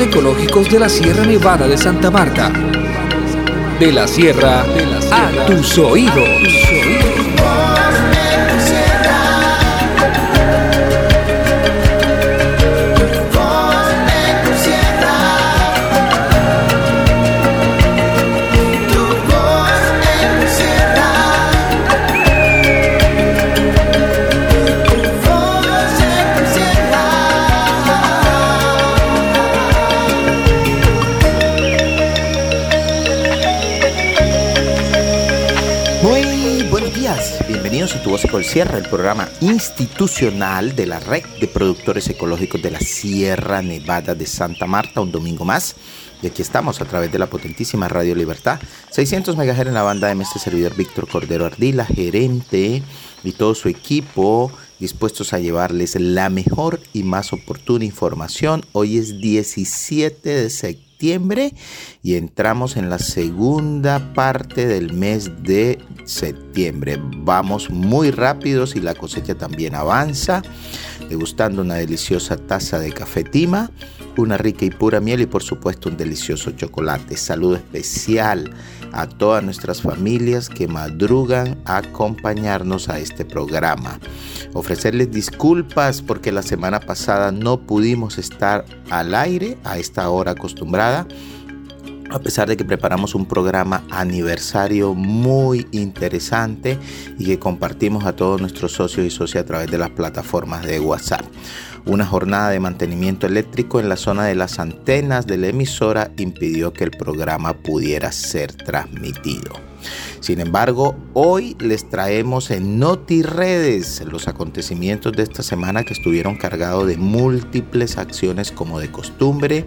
ecológicos de la Sierra Nevada de Santa Marta. De la sierra, a tus oídos. Bienvenidos a Tu Voz Ecol Sierra, el programa institucional de la red de productores ecológicos de la Sierra Nevada de Santa Marta, un domingo más. Y aquí estamos a través de la potentísima Radio Libertad, 600 MHz en la banda de este servidor Víctor Cordero Ardila, gerente y todo su equipo dispuestos a llevarles la mejor y más oportuna información. Hoy es 17 de septiembre y entramos en la segunda parte del mes de septiembre. Vamos muy rápidos y la cosecha también avanza, degustando una deliciosa taza de café tima, una rica y pura miel y por supuesto un delicioso chocolate. Saludo especial a todas nuestras familias que madrugan a acompañarnos a este programa. Ofrecerles disculpas porque la semana pasada no pudimos estar al aire a esta hora acostumbrada a pesar de que preparamos un programa aniversario muy interesante y que compartimos a todos nuestros socios y socias a través de las plataformas de WhatsApp. Una jornada de mantenimiento eléctrico en la zona de las antenas de la emisora impidió que el programa pudiera ser transmitido. Sin embargo, hoy les traemos en NotiRedes los acontecimientos de esta semana que estuvieron cargados de múltiples acciones como de costumbre.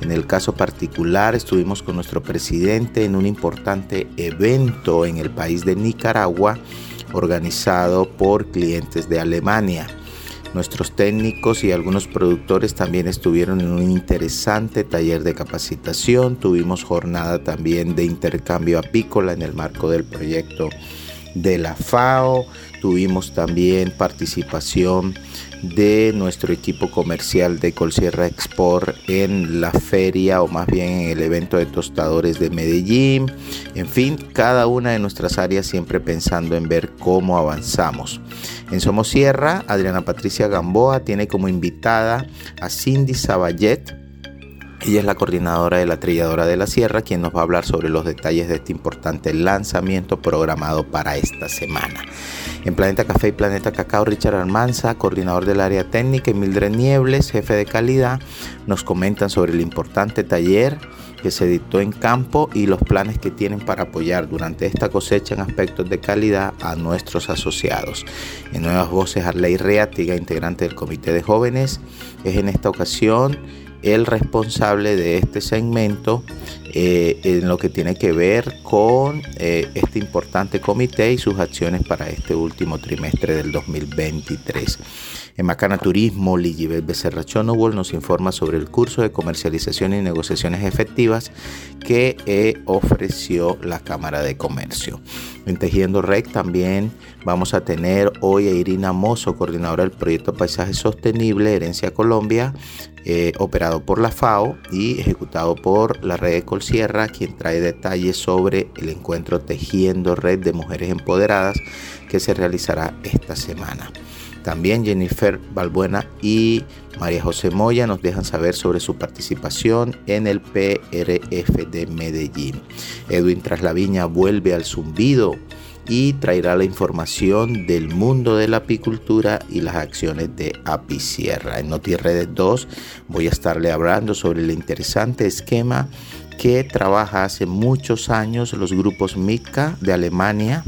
En el caso particular estuvimos con nuestro presidente en un importante evento en el país de Nicaragua organizado por clientes de Alemania. Nuestros técnicos y algunos productores también estuvieron en un interesante taller de capacitación. Tuvimos jornada también de intercambio apícola en el marco del proyecto de la FAO. Tuvimos también participación de nuestro equipo comercial de Colsierra Export en la feria o más bien en el evento de tostadores de Medellín. En fin, cada una de nuestras áreas siempre pensando en ver cómo avanzamos. En Somos Sierra, Adriana Patricia Gamboa tiene como invitada a Cindy Saballet. Ella es la coordinadora de la Trilladora de la Sierra, quien nos va a hablar sobre los detalles de este importante lanzamiento programado para esta semana. En Planeta Café y Planeta Cacao, Richard Almanza, coordinador del área técnica, y Mildred Niebles, jefe de calidad, nos comentan sobre el importante taller que se dictó en campo y los planes que tienen para apoyar durante esta cosecha en aspectos de calidad a nuestros asociados. En Nuevas Voces, Arley Reatiga, integrante del Comité de Jóvenes, es en esta ocasión el responsable de este segmento eh, en lo que tiene que ver con eh, este importante comité y sus acciones para este último trimestre del 2023. En Macana Turismo, Ligibel Becerra Chonowol nos informa sobre el curso de comercialización y negociaciones efectivas que eh, ofreció la Cámara de Comercio. En Tejiendo Rec también vamos a tener hoy a Irina Mozo, coordinadora del proyecto Paisaje Sostenible Herencia Colombia, eh, operado por la FAO y ejecutado por la red de Colsierra, quien trae detalles sobre el encuentro Tejiendo Red de Mujeres Empoderadas que se realizará esta semana. También Jennifer Balbuena y María José Moya nos dejan saber sobre su participación en el PRF de Medellín. Edwin Traslaviña vuelve al zumbido y traerá la información del mundo de la apicultura y las acciones de Apicierra. En NotiRedes 2 voy a estarle hablando sobre el interesante esquema que trabaja hace muchos años los grupos MICA de Alemania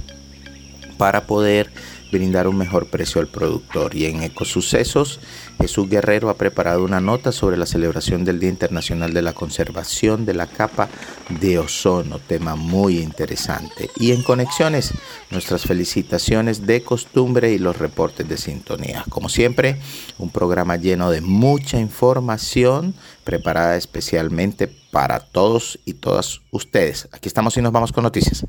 para poder brindar un mejor precio al productor. Y en Ecosucesos, Jesús Guerrero ha preparado una nota sobre la celebración del Día Internacional de la Conservación de la Capa de Ozono, tema muy interesante. Y en Conexiones, nuestras felicitaciones de costumbre y los reportes de sintonía. Como siempre, un programa lleno de mucha información preparada especialmente para todos y todas ustedes. Aquí estamos y nos vamos con noticias.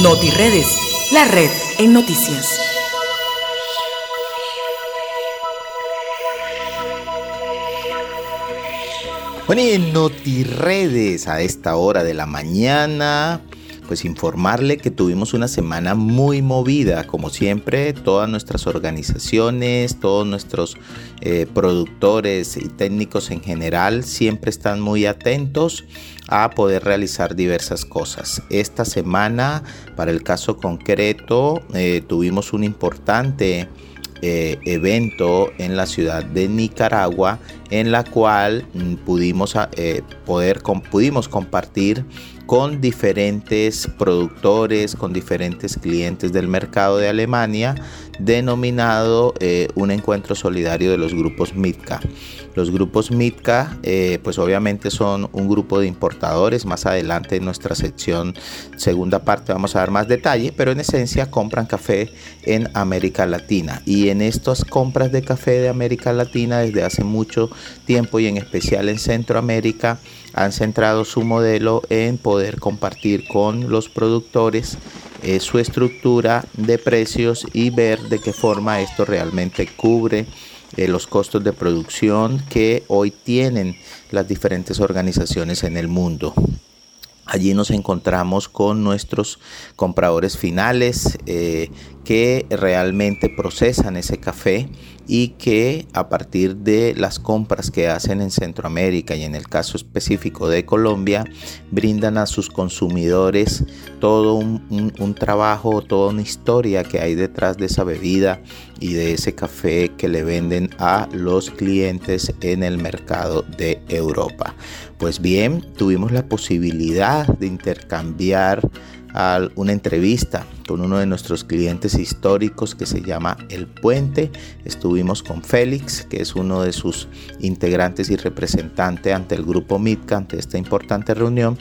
NotiRedes, la red en noticias. Bueno, y en NotiRedes a esta hora de la mañana, pues informarle que tuvimos una semana muy movida, como siempre, todas nuestras organizaciones, todos nuestros eh, productores y técnicos en general siempre están muy atentos a poder realizar diversas cosas. Esta semana, para el caso concreto, eh, tuvimos un importante eh, evento en la ciudad de Nicaragua en la cual mm, pudimos, poder, pudimos compartir con diferentes productores, con diferentes clientes del mercado de Alemania, denominado eh, un encuentro solidario de los grupos MITCA. Los grupos MITCA, eh, pues obviamente son un grupo de importadores. Más adelante en nuestra sección, segunda parte, vamos a dar más detalle, pero en esencia compran café en América Latina. Y en estas compras de café de América Latina desde hace mucho tiempo y en especial en Centroamérica, han centrado su modelo en poder compartir con los productores eh, su estructura de precios y ver de qué forma esto realmente cubre eh, los costos de producción que hoy tienen las diferentes organizaciones en el mundo. Allí nos encontramos con nuestros compradores finales eh, que realmente procesan ese café y que a partir de las compras que hacen en Centroamérica y en el caso específico de Colombia, brindan a sus consumidores todo un, trabajo, toda una historia que hay detrás de esa bebida y de ese café que le venden a los clientes en el mercado de Europa. Pues bien, tuvimos la posibilidad de intercambiar una entrevista con uno de nuestros clientes históricos que se llama El Puente. Estuvimos con Félix, que es uno de sus integrantes y representante ante el grupo MITCA, ante esta importante reunión.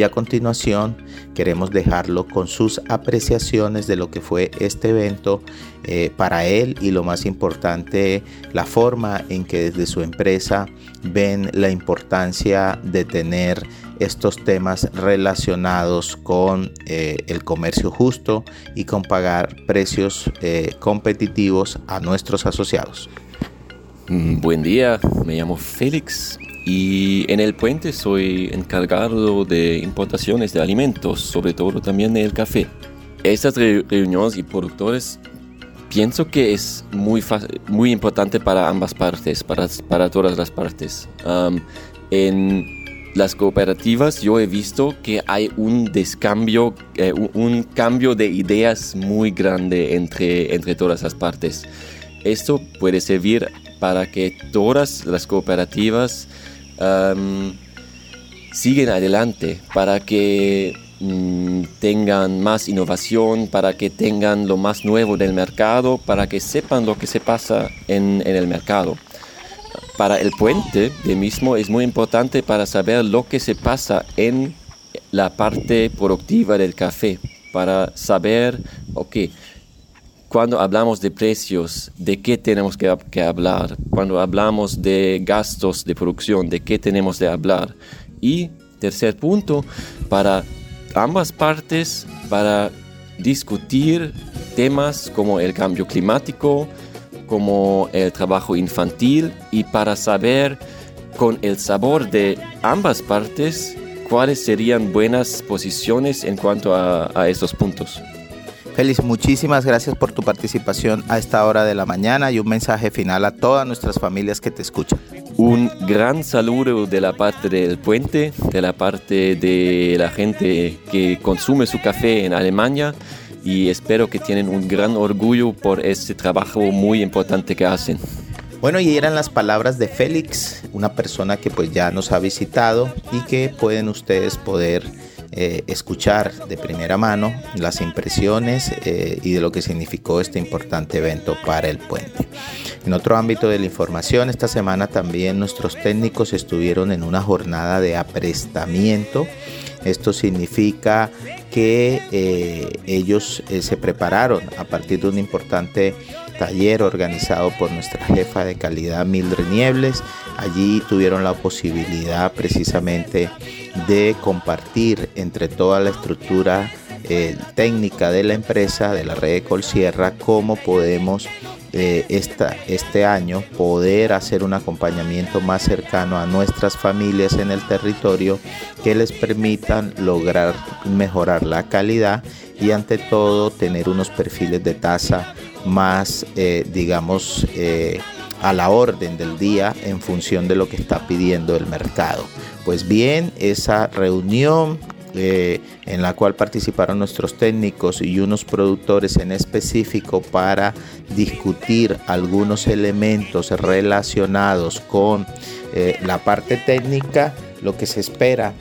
Y a continuación queremos dejarlo con sus apreciaciones de lo que fue este evento eh, para él y lo más importante, la forma en que desde su empresa ven la importancia de tener estos temas relacionados con eh, el comercio justo y con pagar precios eh, competitivos a nuestros asociados. Mm, buen día, me llamo Félix y en el puente soy encargado de importaciones de alimentos, sobre todo también del café. Estas reuniones y productores pienso que es muy, muy importante para ambas partes, para, para todas las partes. en las cooperativas yo he visto que hay un descambio, eh, un, cambio de ideas muy grande entre, entre todas las partes. Esto puede servir para que todas las cooperativas siguen adelante, para que mm, tengan más innovación, para que tengan lo más nuevo del mercado, para que sepan lo que se pasa en, el mercado. Para el puente de mismo es muy importante para saber lo que se pasa en la parte productiva del café, para saber, ok, cuando hablamos de precios, de qué tenemos que, que, hablar, cuando hablamos de gastos de producción, de qué tenemos de hablar. Y tercer punto, para ambas partes, para discutir temas como el cambio climático, como el trabajo infantil y para saber con el sabor de ambas partes cuáles serían buenas posiciones en cuanto a, a estos puntos. Félix, muchísimas gracias por tu participación a esta hora de la mañana y un mensaje final a todas nuestras familias que te escuchan. Un gran saludo de la parte del puente, de la parte de la gente que consume su café en Alemania y espero que tienen un gran orgullo por ese trabajo muy importante que hacen. Bueno, y eran las palabras de Félix, una persona que pues ya nos ha visitado y que pueden ustedes poder eh, escuchar de primera mano las impresiones eh, y de lo que significó este importante evento para el puente. En otro ámbito de la información, esta semana también nuestros técnicos estuvieron en una jornada de aprestamiento. Esto significa que eh, ellos se prepararon a partir de un importante taller organizado por nuestra jefa de calidad Mildred Niebles. Allí tuvieron la posibilidad precisamente de compartir entre toda la estructura eh, técnica de la empresa, de la red de Colsierra, cómo podemos eh, esta, este año poder hacer un acompañamiento más cercano a nuestras familias en el territorio que les permitan lograr mejorar la calidad y ante todo tener unos perfiles de tasa más, eh, digamos, a la orden del día en función de lo que está pidiendo el mercado. Pues bien, esa reunión eh, en la cual participaron nuestros técnicos y unos productores en específico para discutir algunos elementos relacionados con eh, la parte técnica, lo que se espera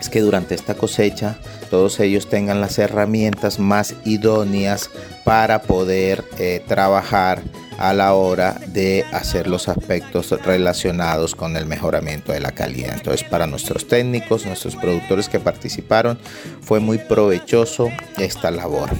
es que durante esta cosecha todos ellos tengan las herramientas más idóneas para poder eh, trabajar a la hora de hacer los aspectos relacionados con el mejoramiento de la calidad. Entonces para nuestros técnicos, nuestros productores que participaron, fue muy provechoso esta labor.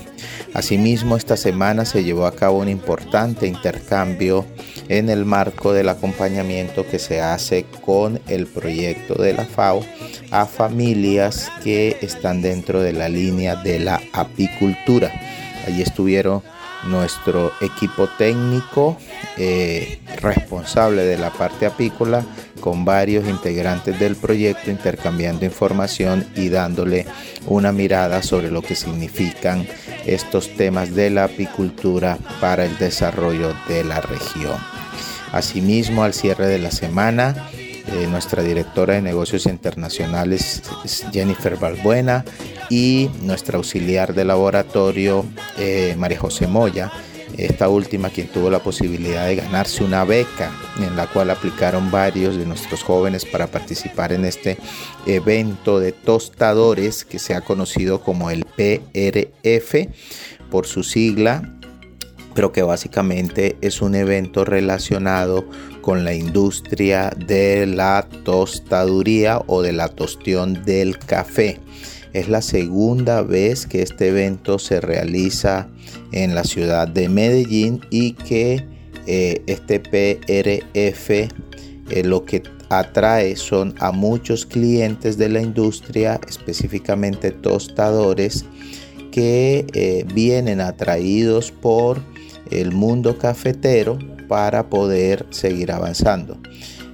Asimismo, esta semana se llevó a cabo un importante intercambio en el marco del acompañamiento que se hace con el proyecto de la FAO a familias que están dentro de la línea de la apicultura. Allí estuvieron nuestro equipo técnico eh, responsable de la parte apícola con varios integrantes del proyecto intercambiando información y dándole una mirada sobre lo que significan estos temas de la apicultura para el desarrollo de la región. Asimismo, al cierre de la semana, eh, nuestra directora de negocios internacionales Jennifer Balbuena y nuestra auxiliar de laboratorio eh, María José Moya, esta última quien tuvo la posibilidad de ganarse una beca en la cual aplicaron varios de nuestros jóvenes para participar en este evento de tostadores que se ha conocido como el PRF por su sigla pero que básicamente es un evento relacionado con la industria de la tostaduría o de la tostión del café. Es la segunda vez que este evento se realiza en la ciudad de Medellín y que eh, este PRF eh, lo que atrae son a muchos clientes de la industria, específicamente tostadores, que eh, vienen atraídos por el mundo cafetero para poder seguir avanzando.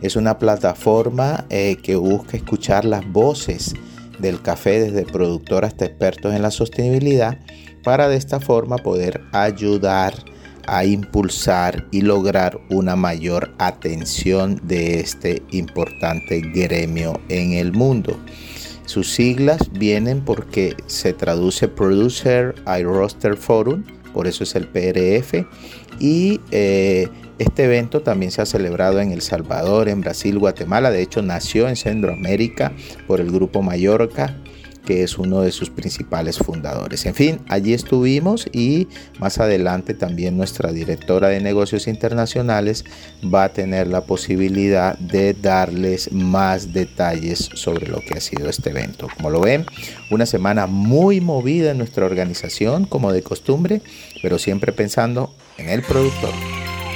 Es una plataforma eh, que busca escuchar las voces del café desde productor hasta expertos en la sostenibilidad para de esta forma poder ayudar a impulsar y lograr una mayor atención de este importante gremio en el mundo. Sus siglas vienen porque se traduce Producer I Roster Forum, por eso es el PRF. Y eh, este evento también se ha celebrado en El Salvador, en Brasil, Guatemala. De hecho, nació en Centroamérica por el grupo Mallorca que es uno de sus principales fundadores. En fin, allí estuvimos y más adelante también nuestra directora de negocios internacionales va a tener la posibilidad de darles más detalles sobre lo que ha sido este evento. Como lo ven, una semana muy movida en nuestra organización, como de costumbre, pero siempre pensando en el productor.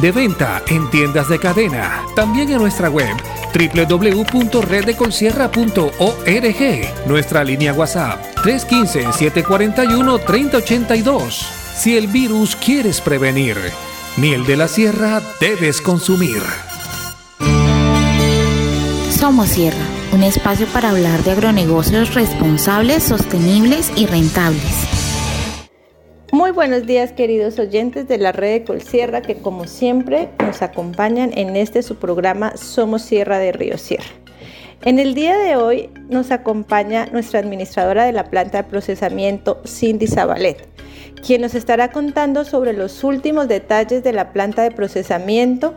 De venta en tiendas de cadena. También en nuestra web www.reddecolsierra.org. Nuestra línea WhatsApp 315-741-3082. Si el virus quieres prevenir, miel de la sierra debes consumir. Somos Sierra, un espacio para hablar de agronegocios responsables, sostenibles y rentables. Muy buenos días queridos oyentes de la red de Colsierra que como siempre nos acompañan en este su programa Somos Sierra de Río Sierra. En el día de hoy nos acompaña nuestra administradora de la planta de procesamiento, Cindy Zabalet, quien nos estará contando sobre los últimos detalles de la planta de procesamiento,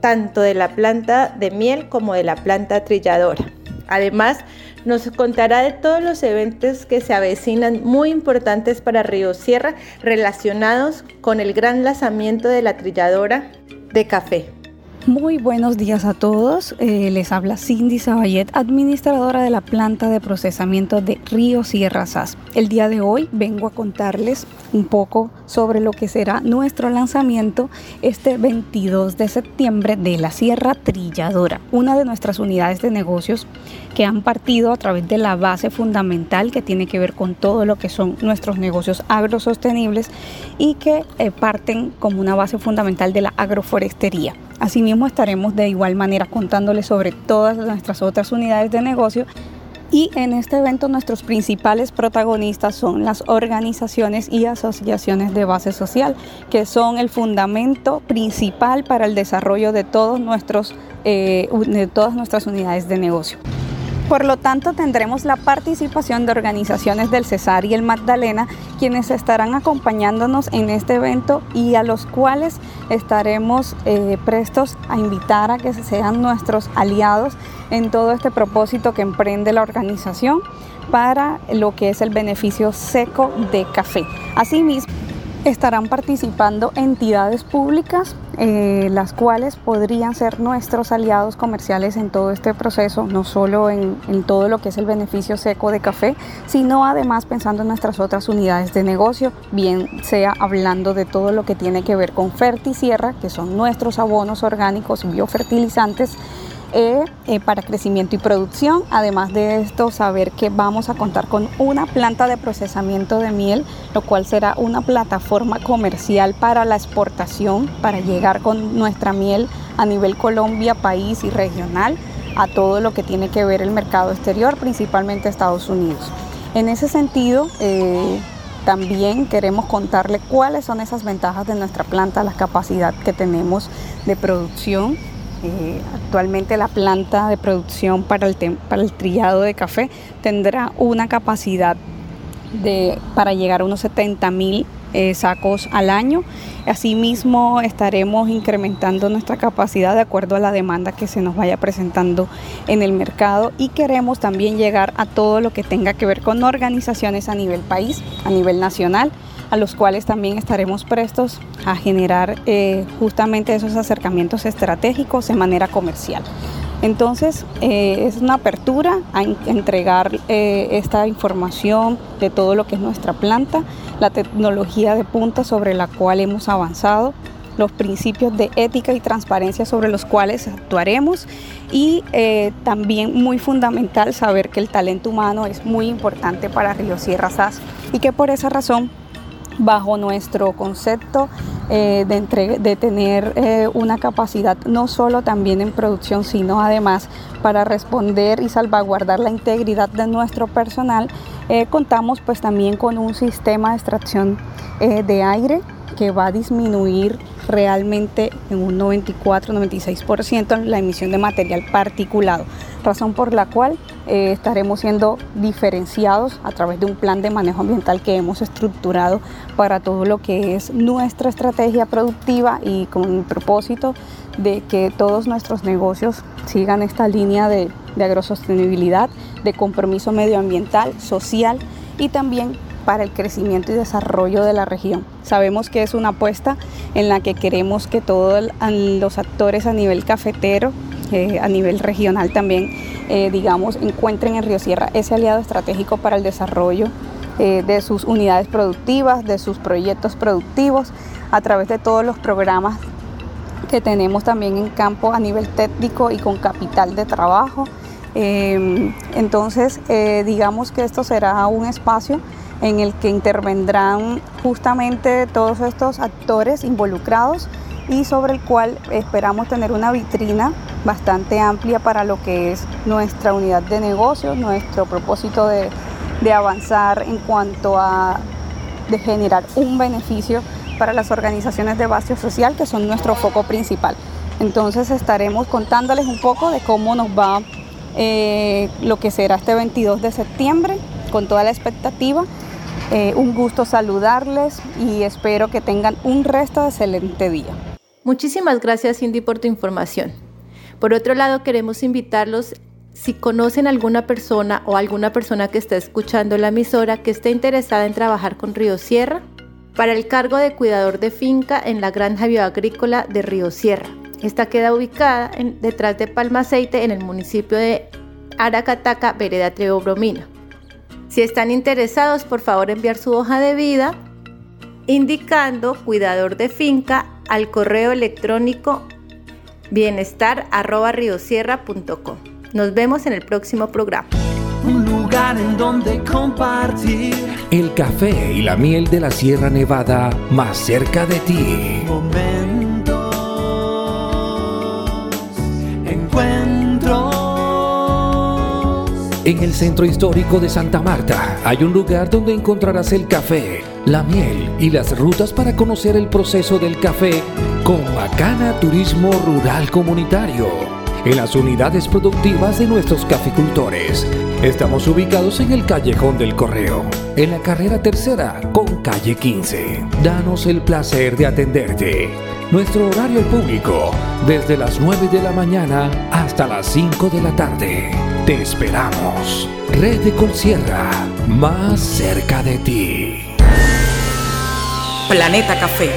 tanto de la planta de miel como de la planta trilladora. Además, nos contará de todos los eventos que se avecinan muy importantes para Río Sierra relacionados con el gran lanzamiento de la trilladora de café. Muy buenos días a todos. Eh, les habla Cindy Sabayet, administradora de la planta de procesamiento de Río Sierra SAS. El día de hoy vengo a contarles un poco sobre lo que será nuestro lanzamiento este 22 de septiembre de la Sierra Trilladora, una de nuestras unidades de negocios que han partido a través de la base fundamental que tiene que ver con todo lo que son nuestros negocios agrosostenibles y que eh, parten como una base fundamental de la agroforestería. Asimismo estaremos de igual manera contándoles sobre todas nuestras otras unidades de negocio y en este evento nuestros principales protagonistas son las organizaciones y asociaciones de base social, que son el fundamento principal para el desarrollo de, todos nuestros, eh, de todas nuestras unidades de negocio. Por lo tanto, tendremos la participación de organizaciones del Cesar y el Magdalena, quienes estarán acompañándonos en este evento y a los cuales estaremos eh, prestos a invitar a que sean nuestros aliados en todo este propósito que emprende la organización para lo que es el beneficio seco de café. Asimismo, estarán participando entidades públicas, eh, las cuales podrían ser nuestros aliados comerciales en todo este proceso, no solo en, todo lo que es el beneficio seco de café, sino además pensando en nuestras otras unidades de negocio, bien sea hablando de todo lo que tiene que ver con Fertisierra, que son nuestros abonos orgánicos biofertilizantes, eh, eh, para crecimiento y producción. Además de esto, saber que vamos a contar con una planta de procesamiento de miel, lo cual será una plataforma comercial para la exportación, para llegar con nuestra miel a nivel Colombia, país y regional a todo lo que tiene que ver el mercado exterior, principalmente Estados Unidos. En ese sentido, eh, también queremos contarle cuáles son esas ventajas de nuestra planta, la capacidad que tenemos de producción eh, actualmente la planta de producción para el, trillado de café tendrá una capacidad para llegar a unos 70 mil eh, sacos al año. Asimismo, estaremos incrementando nuestra capacidad de acuerdo a la demanda que se nos vaya presentando en el mercado y queremos también llegar a todo lo que tenga que ver con organizaciones a nivel país, a nivel nacional a los cuales también estaremos prestos a generar eh, justamente esos acercamientos estratégicos de manera comercial. Entonces eh, es una apertura a entregar eh, esta información de todo lo que es nuestra planta, la tecnología de punta sobre la cual hemos avanzado, los principios de ética y transparencia sobre los cuales actuaremos y también muy fundamental saber que el talento humano es muy importante para Río Sierra SAS y que por esa razón bajo nuestro concepto eh, de, tener eh, una capacidad no solo también en producción, sino además para responder y salvaguardar la integridad de nuestro personal, eh, contamos pues también con un sistema de extracción de aire que va a disminuir realmente en un 94-96% la emisión de material particulado, razón por la cual eh, estaremos siendo diferenciados a través de un plan de manejo ambiental que hemos estructurado para todo lo que es nuestra estrategia productiva y con el propósito de que todos nuestros negocios sigan esta línea de, de agrosostenibilidad, de compromiso medioambiental, social y también para el crecimiento y desarrollo de la región. Sabemos que es una apuesta en la que queremos que todos los actores a nivel cafetero, eh, a nivel regional también, eh, digamos, encuentren en Río Sierra ese aliado estratégico para el desarrollo eh, de sus unidades productivas, de sus proyectos productivos, a través de todos los programas que tenemos también en campo a nivel técnico y con capital de trabajo. entonces, digamos que esto será un espacio en el que intervendrán justamente todos estos actores involucrados y sobre el cual esperamos tener una vitrina bastante amplia para lo que es nuestra unidad de negocio, nuestro propósito de, avanzar en cuanto a de generar un beneficio para las organizaciones de base social que son nuestro foco principal. Entonces estaremos contándoles un poco de cómo nos va eh, lo que será este 22 de septiembre con toda la expectativa. Eh, un gusto saludarles y espero que tengan un resto de excelente día. Muchísimas gracias Cindy por tu información. Por otro lado, queremos invitarlos si conocen alguna persona o alguna persona que está escuchando la emisora que esté interesada en trabajar con Río Sierra, para el cargo de cuidador de finca en la granja bioagrícola de Río Sierra. Esta queda ubicada detrás de Palma Aceite en el municipio de Aracataca, Vereda Trevo Bromina. Si están interesados, por favor enviar su hoja de vida indicando cuidador de finca al correo electrónico bienestar.riosierra.com. Nos vemos en el próximo programa. Un lugar en donde compartir El café y la miel de la Sierra Nevada más cerca de ti. momentos, encuentros. En el centro histórico de Santa Marta hay un lugar donde encontrarás el café, la miel y las rutas para conocer el proceso del café con Bacana Turismo Rural Comunitario. En las unidades productivas de nuestros caficultores. Estamos ubicados en el Callejón del Correo, en la carrera tercera con calle 15. Danos el placer de atenderte. Nuestro horario público, desde las 9 de la mañana hasta las 5 de la tarde. Te esperamos. Red de Colsierra, más cerca de ti. Planeta Café.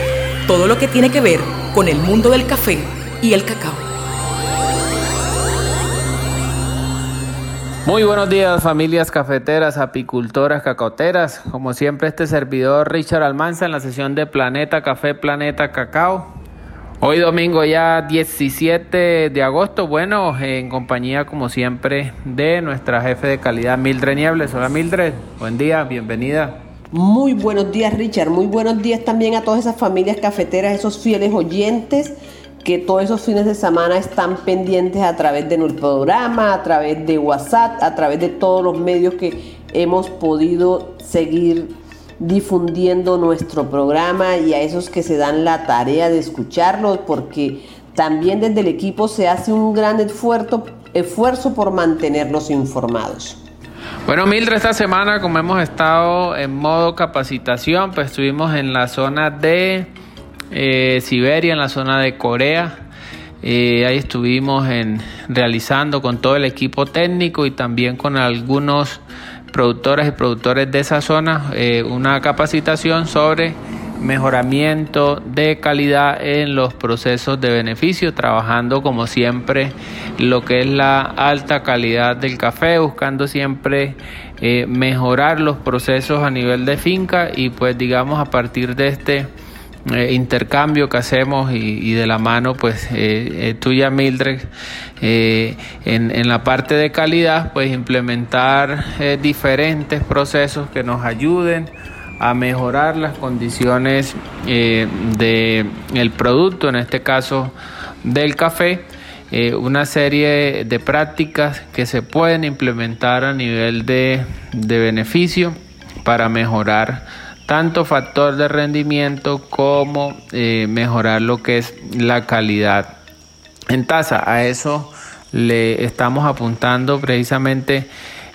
Todo lo que tiene que ver con el mundo del café y el cacao. Muy buenos días familias cafeteras, apicultoras, cacaoteras. Como siempre este servidor Richard Almanza en la sesión de Planeta Café, Planeta Cacao. Hoy domingo ya 17 de agosto, bueno, en compañía como siempre de nuestra jefe de calidad Mildred Niebles. Hola Mildred, buen día, bienvenida. Muy buenos días Richard, muy buenos días también a todas esas familias cafeteras, esos fieles oyentes que todos esos fines de semana están pendientes a través de nuestro programa, a través de WhatsApp, a través de todos los medios que hemos podido seguir difundiendo nuestro programa y a esos que se dan la tarea de escucharlo, porque también desde el equipo se hace un gran esfuerzo, esfuerzo por mantenerlos informados. Bueno, Mildred, esta semana como hemos estado en modo capacitación, pues estuvimos en la zona de eh, Siberia, en la zona de Corea. Eh, ahí estuvimos en, realizando con todo el equipo técnico y también con algunos productoras y productores de esa zona eh, una capacitación sobre mejoramiento de calidad en los procesos de beneficio, trabajando como siempre lo que es la alta calidad del café, buscando siempre eh, mejorar los procesos a nivel de finca y pues digamos a partir de este eh, intercambio que hacemos y, de la mano pues eh, tuya Mildred en, la parte de calidad pues implementar diferentes procesos que nos ayuden a mejorar las condiciones eh, del el producto, en este caso del café, eh, una serie de prácticas que se pueden implementar a nivel de, de beneficio para mejorar tanto factor de rendimiento como eh, mejorar lo que es la calidad en taza. A eso le estamos apuntando precisamente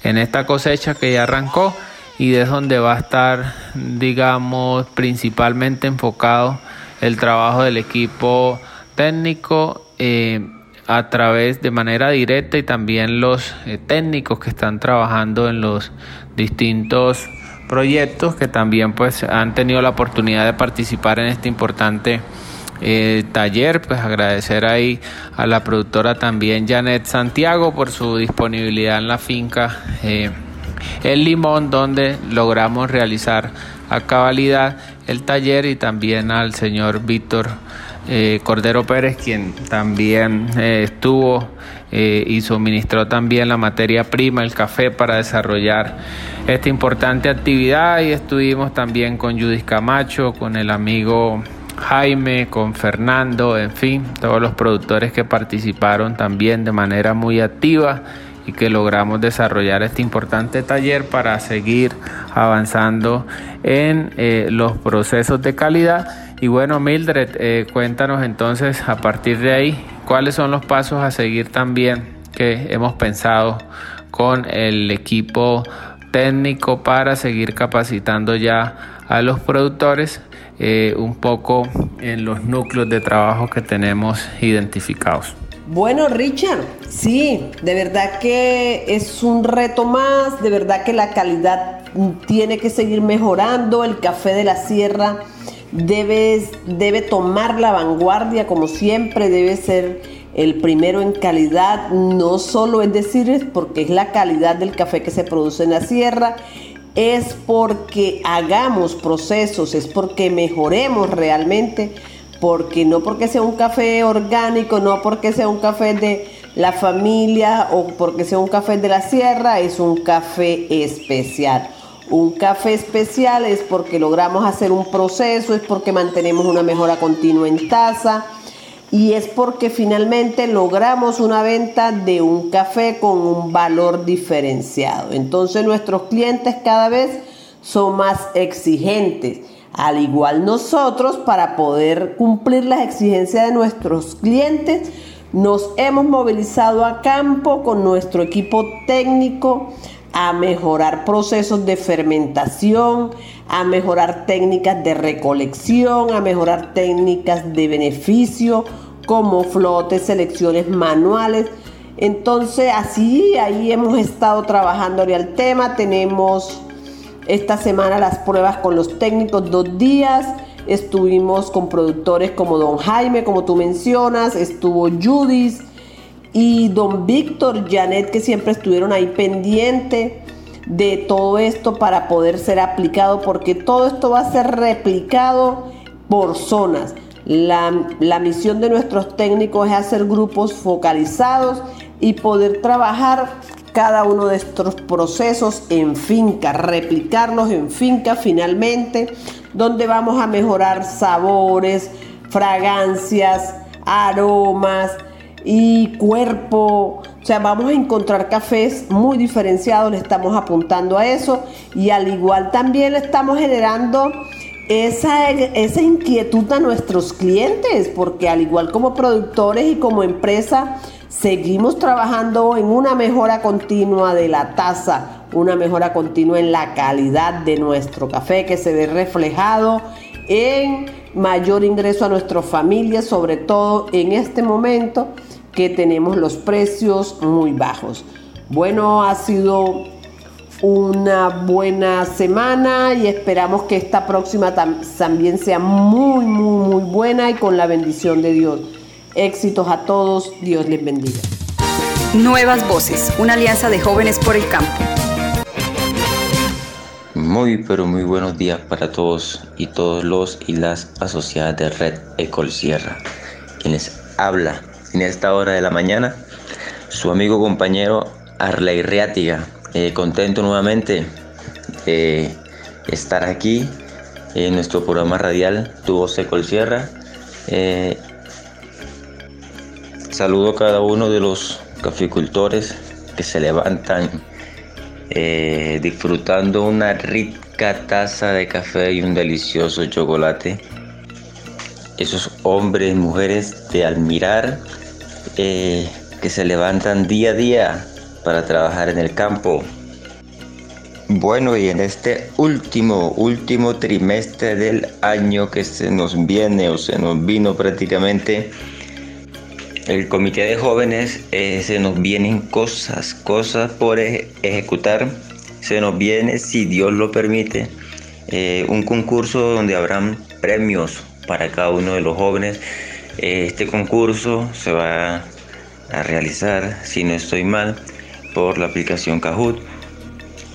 en esta cosecha que ya arrancó y es donde va a estar, digamos, principalmente enfocado el trabajo del equipo técnico eh, a través de manera directa y también los eh, técnicos que están trabajando en los distintos proyectos que también pues han tenido la oportunidad de participar en este importante eh, taller, pues agradecer ahí a la productora también Janet Santiago por su disponibilidad en la finca eh, El Limón, donde logramos realizar a cabalidad el taller y también al señor Víctor eh, Cordero Pérez, quien también eh, estuvo eh, y suministró también la materia prima, el café, para desarrollar esta importante actividad. Y estuvimos también con Judith Camacho, con el amigo Jaime, con Fernando, en fin, todos los productores que participaron también de manera muy activa y que logramos desarrollar este importante taller para seguir avanzando en eh, los procesos de calidad. Y bueno, Mildred, eh, cuéntanos entonces a partir de ahí cuáles son los pasos a seguir también que hemos pensado con el equipo técnico para seguir capacitando ya a los productores eh, un poco en los núcleos de trabajo que tenemos identificados. Bueno, Richard, sí, de verdad que es un reto más, de verdad que la calidad tiene que seguir mejorando, el café de la sierra debe, debe tomar la vanguardia como siempre, debe ser el primero en calidad, no solo es decir, es porque es la calidad del café que se produce en la sierra, es porque hagamos procesos, es porque mejoremos realmente porque no porque sea un café orgánico, no porque sea un café de la familia o porque sea un café de la sierra, es un café especial. Un café especial es porque logramos hacer un proceso, es porque mantenemos una mejora continua en taza y es porque finalmente logramos una venta de un café con un valor diferenciado. Entonces nuestros clientes cada vez son más exigentes al igual nosotros, para poder cumplir las exigencias de nuestros clientes, nos hemos movilizado a campo con nuestro equipo técnico a mejorar procesos de fermentación, a mejorar técnicas de recolección, a mejorar técnicas de beneficio como flotes, selecciones manuales. Entonces así ahí hemos estado trabajando el tema, tenemos esta semana las pruebas con los técnicos, dos días. Estuvimos con productores como Don Jaime, como tú mencionas, estuvo Judith y Don Víctor, Janet, que siempre estuvieron ahí pendiente de todo esto para poder ser aplicado, porque todo esto va a ser replicado por zonas. La, la misión de nuestros técnicos es hacer grupos focalizados y poder trabajar cada uno de estos procesos en finca, replicarlos en finca finalmente, donde vamos a mejorar sabores, fragancias, aromas y cuerpo. O sea, vamos a encontrar cafés muy diferenciados, le estamos apuntando a eso y al igual también le estamos generando esa, esa inquietud a nuestros clientes, porque al igual como productores y como empresa, Seguimos trabajando en una mejora continua de la taza, una mejora continua en la calidad de nuestro café que se ve reflejado en mayor ingreso a nuestras familias, sobre todo en este momento que tenemos los precios muy bajos. Bueno, ha sido una buena semana y esperamos que esta próxima también sea muy, muy, muy buena y con la bendición de Dios. Éxitos a todos, Dios les bendiga. Nuevas Voces, una alianza de jóvenes por el campo. Muy pero muy buenos días para todos y todos los y las asociadas de Red Ecol Sierra. Quienes habla en esta hora de la mañana, su amigo compañero Arley Reátiga. Eh, contento nuevamente de estar aquí en nuestro programa radial Tu Voz Ecol Sierra. Eh, Saludo a cada uno de los caficultores que se levantan eh, disfrutando una rica taza de café y un delicioso chocolate. Esos hombres y mujeres de admirar eh, que se levantan día a día para trabajar en el campo. Bueno, y en este último, último trimestre del año que se nos viene o se nos vino prácticamente, el comité de jóvenes eh, se nos vienen cosas, cosas por ejecutar. Se nos viene, si Dios lo permite, eh, un concurso donde habrán premios para cada uno de los jóvenes. Eh, este concurso se va a realizar, si no estoy mal, por la aplicación Kahoot,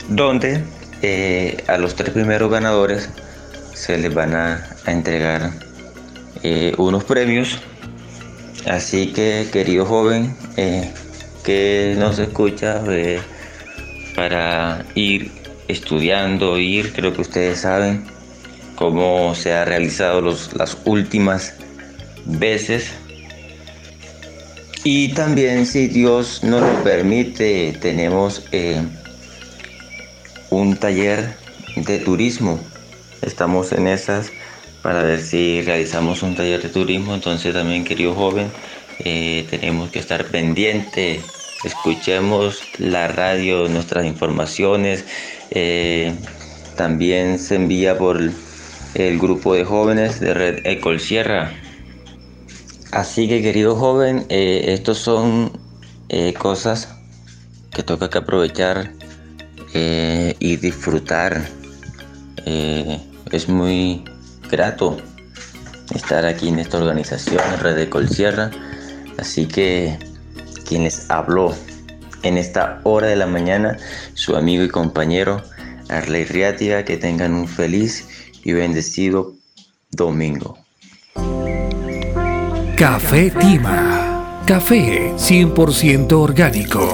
donde a los tres primeros ganadores se les van a entregar unos premios Así que, querido joven eh, que nos escucha, para ir estudiando, ir, creo que ustedes saben cómo se ha realizado las últimas veces. Y también, si Dios nos lo permite, tenemos eh, un taller de turismo. Estamos en esas para ver si realizamos un taller de turismo. Entonces también, querido joven, eh, tenemos que estar pendiente. Escuchemos la radio, nuestras informaciones. Eh, también se envía por el grupo de jóvenes de Red Ecol Sierra Así que querido joven, eh, estos son eh, cosas que toca que aprovechar y disfrutar. es muy grato estar aquí en esta organización, Red de Colsierra. Así que quien les habló en esta hora de la mañana, su amigo y compañero Arley Riatia, que tengan un feliz y bendecido domingo. Café Tima. Café 100% orgánico.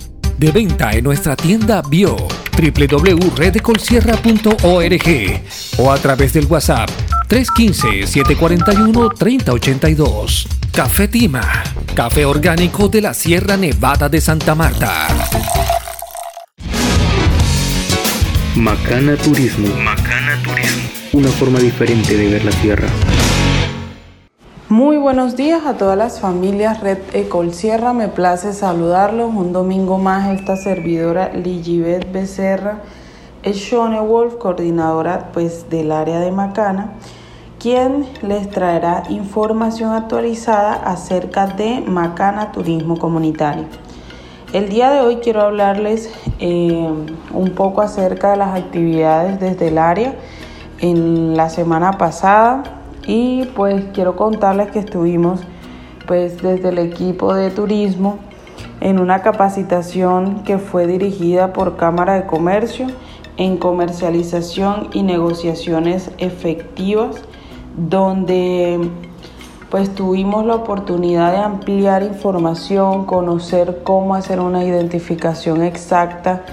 De venta en nuestra tienda Bio www.redecolsierra.org o a través del WhatsApp 315-741-3082. Café Tima, café orgánico de la Sierra Nevada de Santa Marta. Macana Turismo. Macana Turismo. Una forma diferente de ver la sierra. Muy buenos días a todas las familias Red Ecol Sierra. Me place saludarlos. Un domingo más esta servidora Ligibet Becerra es Shone Wolf, coordinadora pues, del área de Macana, quien les traerá información actualizada acerca de Macana Turismo Comunitario. El día de hoy quiero hablarles eh, un poco acerca de las actividades desde el área. En la semana pasada y pues quiero contarles que estuvimos pues desde el equipo de turismo en una capacitación que fue dirigida por Cámara de Comercio en comercialización y negociaciones efectivas donde pues tuvimos la oportunidad de ampliar información, conocer cómo hacer una identificación exacta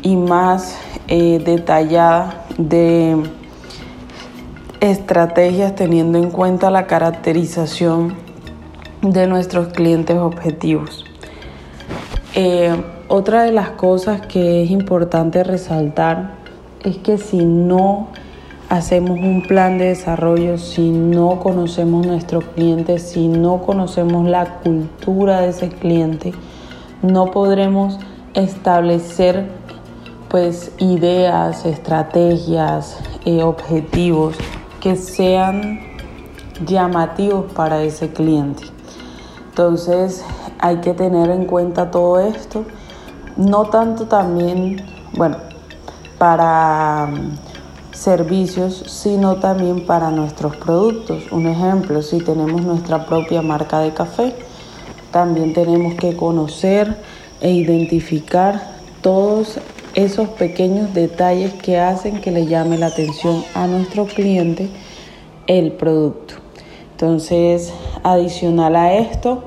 y más eh, detallada de estrategias teniendo en cuenta la caracterización de nuestros clientes objetivos. Eh, otra de las cosas que es importante resaltar es que si no hacemos un plan de desarrollo, si no conocemos nuestro cliente, si no conocemos la cultura de ese cliente, no podremos establecer pues ideas, estrategias, eh, objetivos que sean llamativos para ese cliente. Entonces hay que tener en cuenta todo esto, no tanto también, bueno, para mm, servicios, sino también para nuestros productos. Un ejemplo, si tenemos nuestra propia marca de café, también tenemos que conocer e identificar todos esos pequeños detalles que hacen que le llame la atención a nuestro cliente el producto. Entonces, adicional a esto,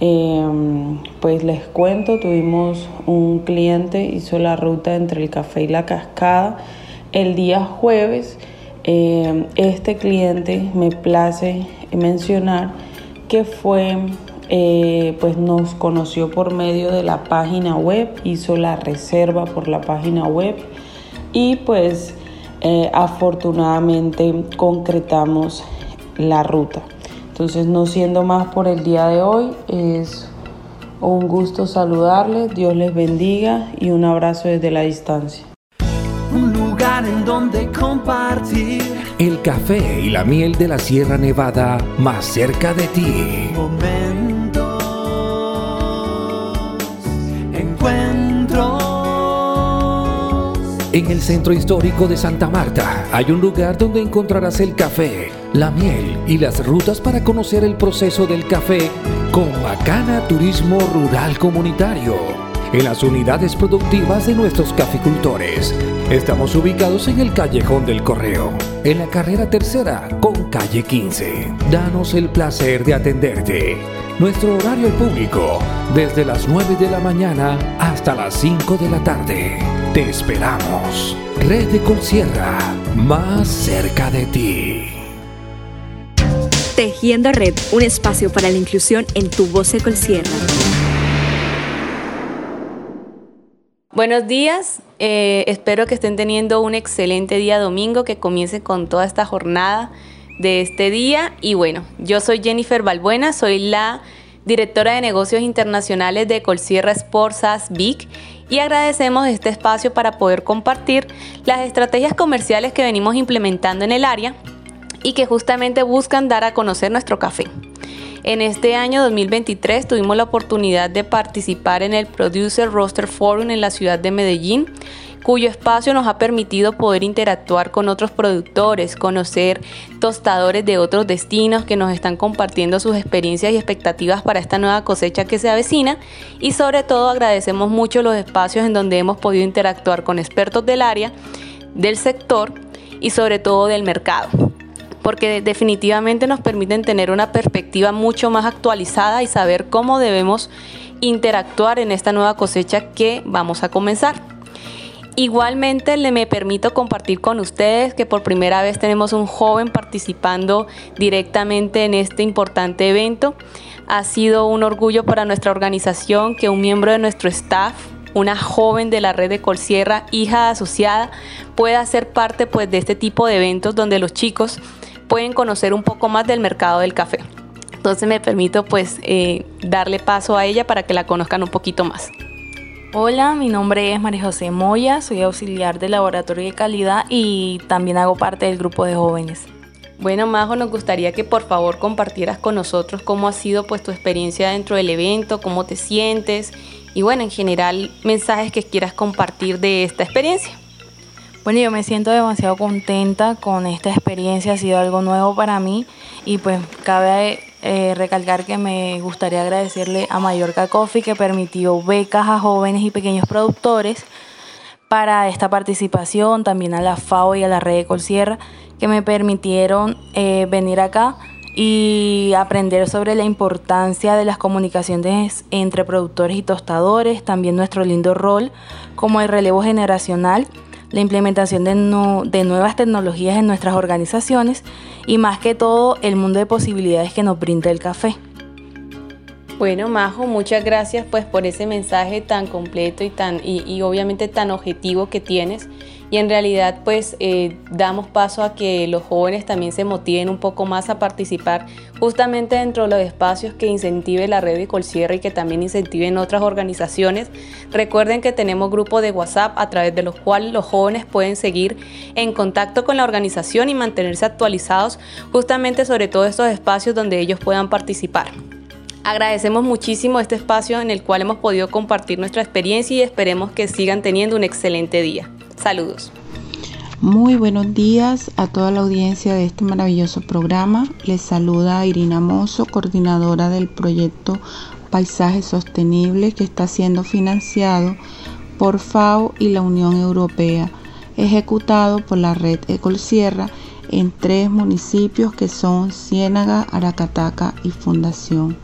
em, pues les cuento, tuvimos un cliente, hizo la ruta entre el café y la cascada el día jueves. Em, este cliente me place mencionar que fue eh, pues nos conoció por medio de la página web, hizo la reserva por la página web y pues eh, afortunadamente concretamos la ruta. Entonces no siendo más por el día de hoy, es un gusto saludarles, Dios les bendiga y un abrazo desde la distancia. Un lugar en donde compartir el café y la miel de la Sierra Nevada más cerca de ti. En el centro histórico de Santa Marta hay un lugar donde encontrarás el café, la miel y las rutas para conocer el proceso del café con Macana Turismo Rural Comunitario. En las unidades productivas de nuestros caficultores. Estamos ubicados en el Callejón del Correo, en la carrera tercera con calle 15. Danos el placer de atenderte. Nuestro horario público, desde las 9 de la mañana hasta las 5 de la tarde. Te esperamos. Red de Colsierra, más cerca de ti. Tejiendo Red, un espacio para la inclusión en tu voz de Colsierra. Buenos días, eh, espero que estén teniendo un excelente día domingo, que comience con toda esta jornada de este día. Y bueno, yo soy Jennifer Balbuena, soy la directora de negocios internacionales de Colsierra Sportsas Big y agradecemos este espacio para poder compartir las estrategias comerciales que venimos implementando en el área y que justamente buscan dar a conocer nuestro café. En este año 2023 tuvimos la oportunidad de participar en el Producer Roster Forum en la ciudad de Medellín, cuyo espacio nos ha permitido poder interactuar con otros productores, conocer tostadores de otros destinos que nos están compartiendo sus experiencias y expectativas para esta nueva cosecha que se avecina. Y sobre todo agradecemos mucho los espacios en donde hemos podido interactuar con expertos del área, del sector y sobre todo del mercado porque definitivamente nos permiten tener una perspectiva mucho más actualizada y saber cómo debemos interactuar en esta nueva cosecha que vamos a comenzar. Igualmente le me permito compartir con ustedes que por primera vez tenemos un joven participando directamente en este importante evento. Ha sido un orgullo para nuestra organización que un miembro de nuestro staff una joven de la red de Colsierra, hija asociada, pueda ser parte pues, de este tipo de eventos donde los chicos pueden conocer un poco más del mercado del café. Entonces me permito pues eh, darle paso a ella para que la conozcan un poquito más. Hola, mi nombre es María José Moya, soy auxiliar de laboratorio de calidad y también hago parte del grupo de jóvenes. Bueno, Majo, nos gustaría que por favor compartieras con nosotros cómo ha sido pues tu experiencia dentro del evento, cómo te sientes y bueno, en general mensajes que quieras compartir de esta experiencia. Bueno, yo me siento demasiado contenta con esta experiencia, ha sido algo nuevo para mí y pues cabe eh, recalcar que me gustaría agradecerle a Mallorca Coffee que permitió becas a jóvenes y pequeños productores para esta participación, también a la FAO y a la red de Colsierra que me permitieron eh, venir acá y aprender sobre la importancia de las comunicaciones entre productores y tostadores, también nuestro lindo rol como el relevo generacional la implementación de, de nuevas tecnologías en nuestras organizaciones y más que todo el mundo de posibilidades que nos brinda el café. Bueno, Majo, muchas gracias pues por ese mensaje tan completo y tan y obviamente tan objetivo que tienes y en realidad pues eh, damos paso a que los jóvenes también se motiven un poco más a participar justamente dentro de los espacios que incentive la red de Colsierra y que también incentiven otras organizaciones. Recuerden que tenemos grupos de WhatsApp a través de los cuales los jóvenes pueden seguir en contacto con la organización y mantenerse actualizados justamente sobre todos estos espacios donde ellos puedan participar. Agradecemos muchísimo este espacio en el cual hemos podido compartir nuestra experiencia y esperemos que sigan teniendo un excelente día. Saludos. Muy buenos días a toda la audiencia de este maravilloso programa. Les saluda Irina Mozo, coordinadora del proyecto Paisaje Sostenible que está siendo financiado por FAO y la Unión Europea, ejecutado por la red Ecolsierra en tres municipios que son Ciénaga, Aracataca y Fundación.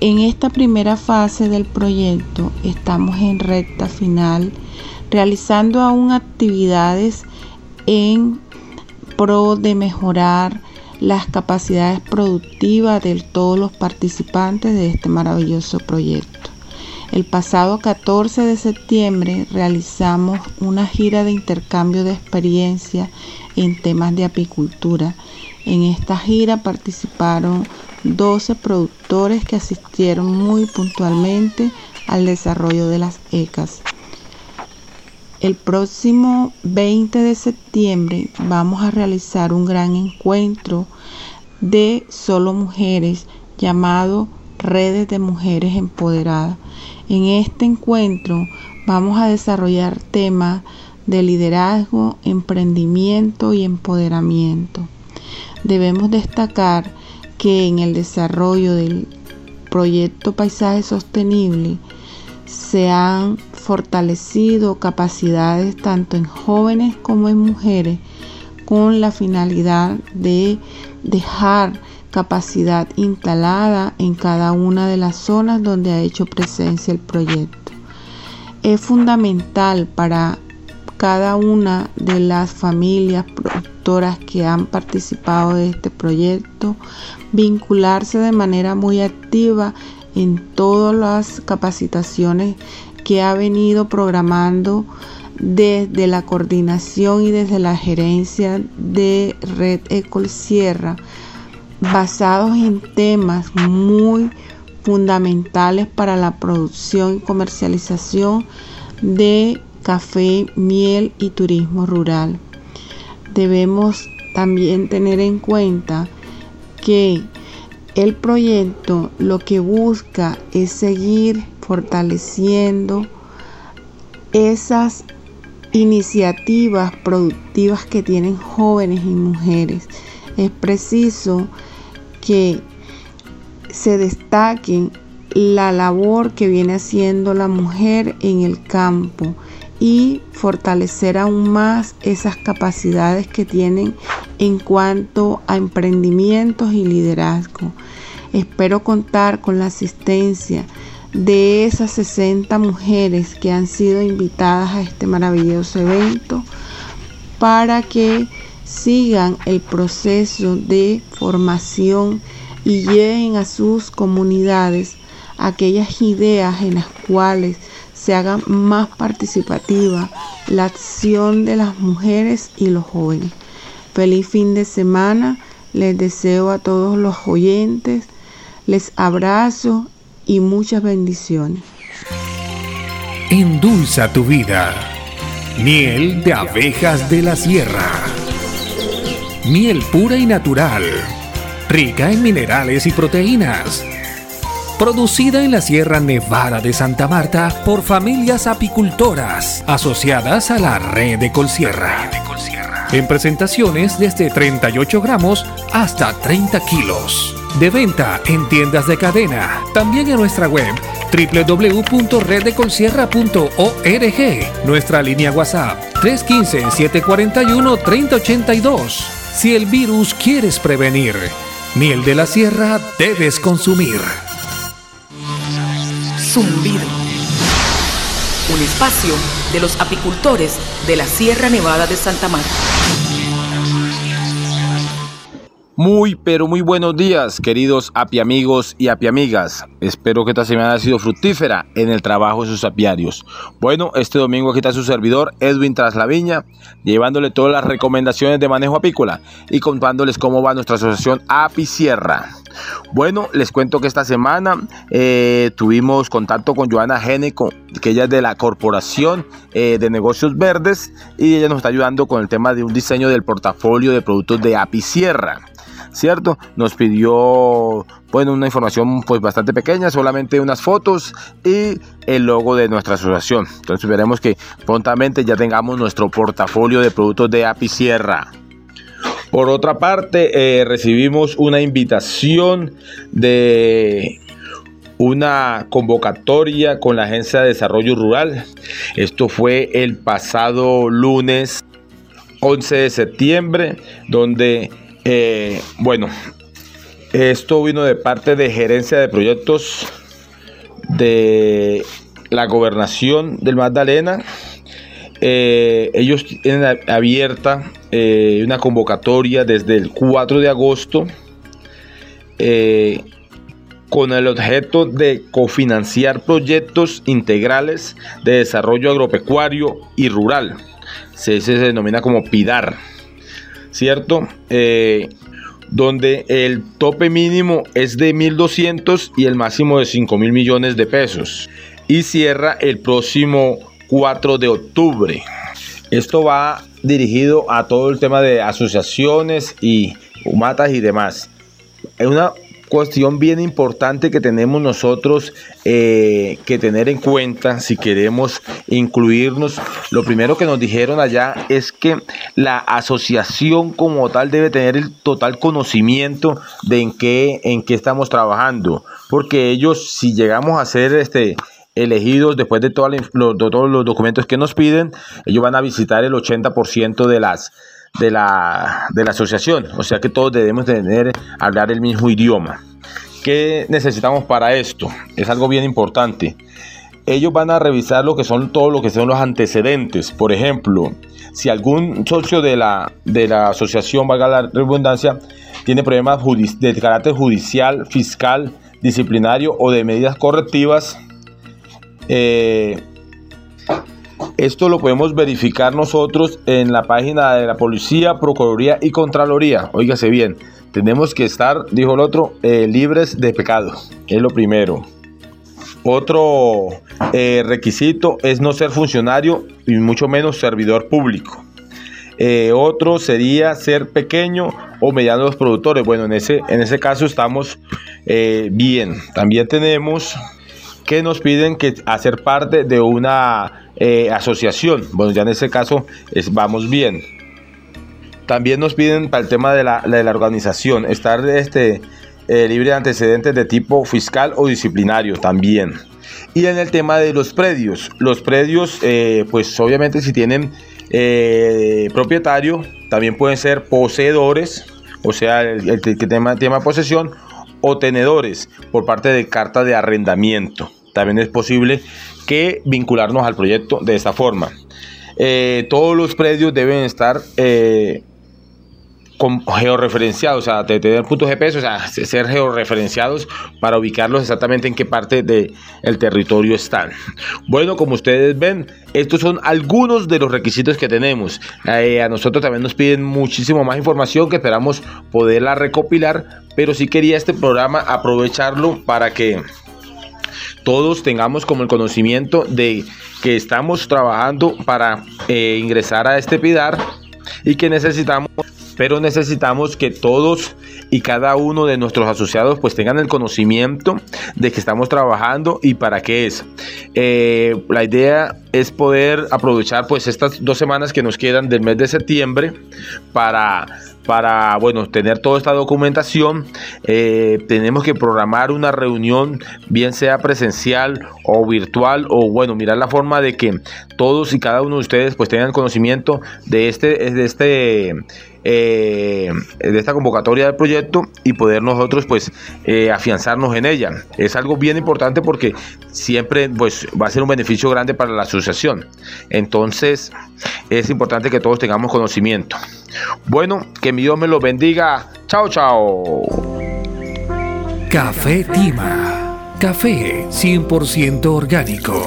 En esta primera fase del proyecto estamos en recta final realizando aún actividades en pro de mejorar las capacidades productivas de todos los participantes de este maravilloso proyecto. El pasado 14 de septiembre realizamos una gira de intercambio de experiencia en temas de apicultura. En esta gira participaron 12 productores que asistieron muy puntualmente al desarrollo de las ECAS. El próximo 20 de septiembre vamos a realizar un gran encuentro de solo mujeres llamado Redes de Mujeres Empoderadas. En este encuentro vamos a desarrollar temas de liderazgo, emprendimiento y empoderamiento. Debemos destacar que en el desarrollo del proyecto Paisaje Sostenible se han fortalecido capacidades tanto en jóvenes como en mujeres con la finalidad de dejar capacidad instalada en cada una de las zonas donde ha hecho presencia el proyecto. Es fundamental para cada una de las familias productoras que han participado de este proyecto vincularse de manera muy activa en todas las capacitaciones que ha venido programando desde la coordinación y desde la gerencia de Red Ecol Sierra, basados en temas muy fundamentales para la producción y comercialización de café, miel y turismo rural. Debemos también tener en cuenta que el proyecto lo que busca es seguir fortaleciendo esas iniciativas productivas que tienen jóvenes y mujeres. Es preciso que se destaque la labor que viene haciendo la mujer en el campo y fortalecer aún más esas capacidades que tienen en cuanto a emprendimientos y liderazgo. Espero contar con la asistencia de esas 60 mujeres que han sido invitadas a este maravilloso evento para que sigan el proceso de formación y lleven a sus comunidades aquellas ideas en las cuales se haga más participativa la acción de las mujeres y los jóvenes. Feliz fin de semana, les deseo a todos los oyentes, les abrazo y muchas bendiciones. Endulza tu vida. Miel de abejas de la sierra. Miel pura y natural. Rica en minerales y proteínas. Producida en la Sierra Nevada de Santa Marta por familias apicultoras asociadas a la red de Colsierra. En presentaciones desde 38 gramos hasta 30 kilos. De venta en tiendas de cadena. También en nuestra web www.reddecolsierra.org. Nuestra línea WhatsApp 315-741-3082. Si el virus quieres prevenir, miel de la sierra debes consumir. Zumbido. Un espacio de los apicultores de la Sierra Nevada de Santa Marta. Muy, pero muy buenos días, queridos apiamigos y apiamigas. Espero que esta semana haya sido fructífera en el trabajo de sus apiarios. Bueno, este domingo aquí está su servidor, Edwin Traslaviña, llevándole todas las recomendaciones de manejo apícola y contándoles cómo va nuestra asociación Apicierra. Bueno, les cuento que esta semana eh, tuvimos contacto con Joana Géneco, que ella es de la Corporación eh, de Negocios Verdes y ella nos está ayudando con el tema de un diseño del portafolio de productos de Apicierra. ¿Cierto? Nos pidió, bueno, una información pues bastante pequeña, solamente unas fotos y el logo de nuestra asociación. Entonces veremos que prontamente ya tengamos nuestro portafolio de productos de Apicierra. Por otra parte, eh, recibimos una invitación de una convocatoria con la Agencia de Desarrollo Rural. Esto fue el pasado lunes 11 de septiembre, donde eh, bueno, esto vino de parte de gerencia de proyectos de la gobernación del Magdalena. Eh, ellos tienen abierta eh, una convocatoria desde el 4 de agosto con el objeto de cofinanciar proyectos integrales de desarrollo agropecuario y rural. Se denomina como PIDAR. ¿Cierto? Eh, donde el tope mínimo es de 1.200 y el máximo de 5.000 millones de pesos. Y cierra el próximo 4 de octubre. Esto va dirigido a todo el tema de asociaciones y humatas y demás. Es una cuestión bien importante que tenemos nosotros eh, que tener en cuenta si queremos incluirnos. Lo primero que nos dijeron allá es que la asociación como tal debe tener el total conocimiento de en qué, en qué estamos trabajando. Porque ellos, si llegamos a hacer este elegidos después de, todos los documentos que nos piden, ellos van a visitar el 80% de las de la, de la asociación, o sea que todos debemos tener, hablar el mismo idioma. ¿Qué necesitamos para esto? Es algo bien importante. Ellos van a revisar lo que son todo lo que son los antecedentes. Por ejemplo, si algún socio de la, de la asociación, valga la redundancia, tiene problemas de carácter judicial, fiscal, disciplinario o de medidas correctivas, eh, esto lo podemos verificar nosotros en la página de la Policía, Procuraduría y Contraloría. Óigase bien, tenemos que estar, dijo el otro, eh, libres de pecado. Es lo primero. Otro eh, requisito es no ser funcionario y mucho menos servidor público. Eh, otro sería ser pequeño o mediano los productores. Bueno, en ese, en ese caso estamos bien. También tenemos que nos piden que hacer parte de una eh, asociación. Bueno, ya en ese caso es, vamos bien. También nos piden para el tema de la, de la organización, estar este, eh, libre de antecedentes de tipo fiscal o disciplinario también. Y en el tema de los predios, los predios, eh, pues obviamente si tienen propietario, también pueden ser poseedores, o sea, el, el, tema, tema de posesión, o tenedores por parte de carta de arrendamiento. También es posible que vincularnos al proyecto de esta forma. Eh, todos los predios deben estar eh, georreferenciados, o sea, tener puntos GPS, o sea, ser georreferenciados para ubicarlos exactamente en qué parte del territorio están. Bueno, como ustedes ven, estos son algunos de los requisitos que tenemos. Eh, a nosotros también nos piden muchísimo más información que esperamos poderla recopilar, pero sí quería este programa aprovecharlo para que todos tengamos como el conocimiento de que estamos trabajando para eh, ingresar a este PIDAR y que necesitamos, pero necesitamos que todos y cada uno de nuestros asociados pues tengan el conocimiento de que estamos trabajando y para qué es. Eh, la idea es poder aprovechar pues estas dos semanas que nos quedan del mes de septiembre para para bueno tener toda esta documentación eh, tenemos que programar una reunión bien sea presencial o virtual o bueno mirar la forma de que todos y cada uno de ustedes pues tengan conocimiento de este de este eh, de esta convocatoria del proyecto y poder nosotros pues eh, afianzarnos en ella es algo bien importante porque siempre pues va a ser un beneficio grande para la asociación entonces es importante que todos tengamos conocimiento bueno, que mi Dios me lo bendiga. Chao, chao. Café Tima. Café 100% orgánico.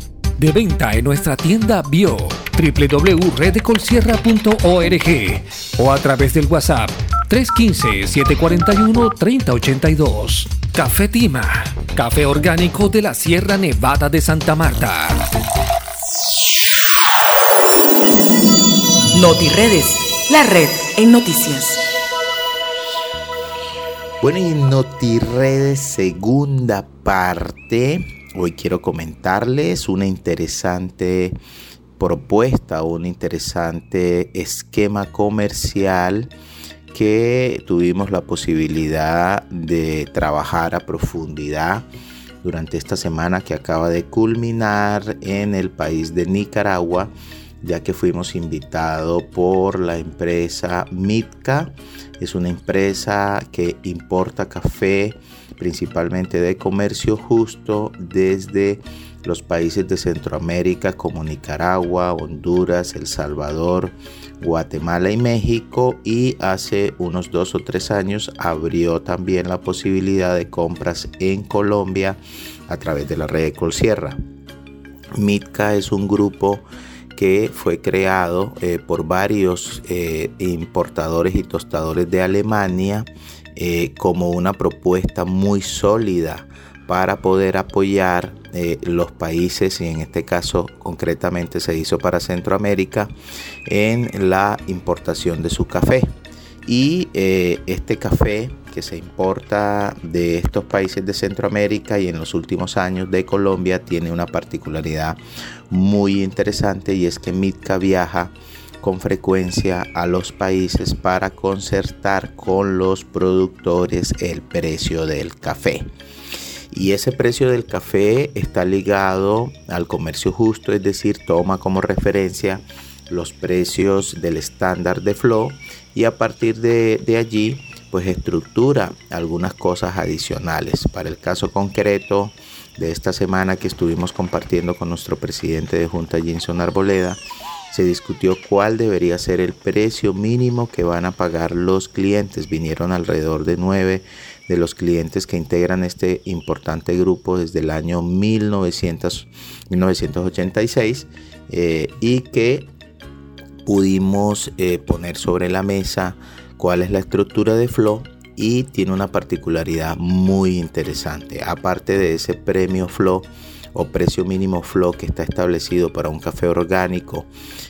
De venta en nuestra tienda bio www.redecolsierra.org o a través del WhatsApp 315-741-3082. Café Tima, café orgánico de la Sierra Nevada de Santa Marta. NotiRedes, la red en noticias. Bueno, y en NotiRedes segunda parte, hoy quiero comentarles una interesante propuesta, un interesante esquema comercial que tuvimos la posibilidad de trabajar a profundidad durante esta semana que acaba de culminar en el país de Nicaragua, ya que fuimos invitados por la empresa Mitka. Es una empresa que importa café principalmente de comercio justo desde los países de Centroamérica como Nicaragua, Honduras, El Salvador, Guatemala y México y hace unos dos o tres años abrió también la posibilidad de compras en Colombia a través de la red de Colsierra. Mitka es un grupo que fue creado eh, por varios eh, importadores y tostadores de Alemania eh, como una propuesta muy sólida para poder apoyar los países, y en este caso concretamente se hizo para Centroamérica, en la importación de su café. Y eh, este café que se importa de estos países de Centroamérica y en los últimos años de Colombia tiene una particularidad muy interesante y es que Mitka viaja con frecuencia a los países para concertar con los productores el precio del café. Y ese precio del café está ligado al comercio justo, es decir, toma como referencia los precios del estándar de flow y a partir de, allí pues estructura algunas cosas adicionales. Para el caso concreto de esta semana que estuvimos compartiendo con nuestro presidente de Junta, Jinson Arboleda, se discutió cuál debería ser el precio mínimo que van a pagar los clientes. Vinieron alrededor de nueve de los clientes que integran este importante grupo desde el año 1900, 1986 eh, y que pudimos eh, poner sobre la mesa cuál es la estructura de Flow y tiene una particularidad muy interesante. Aparte de ese premio Flow o precio mínimo Flow que está establecido para un café orgánico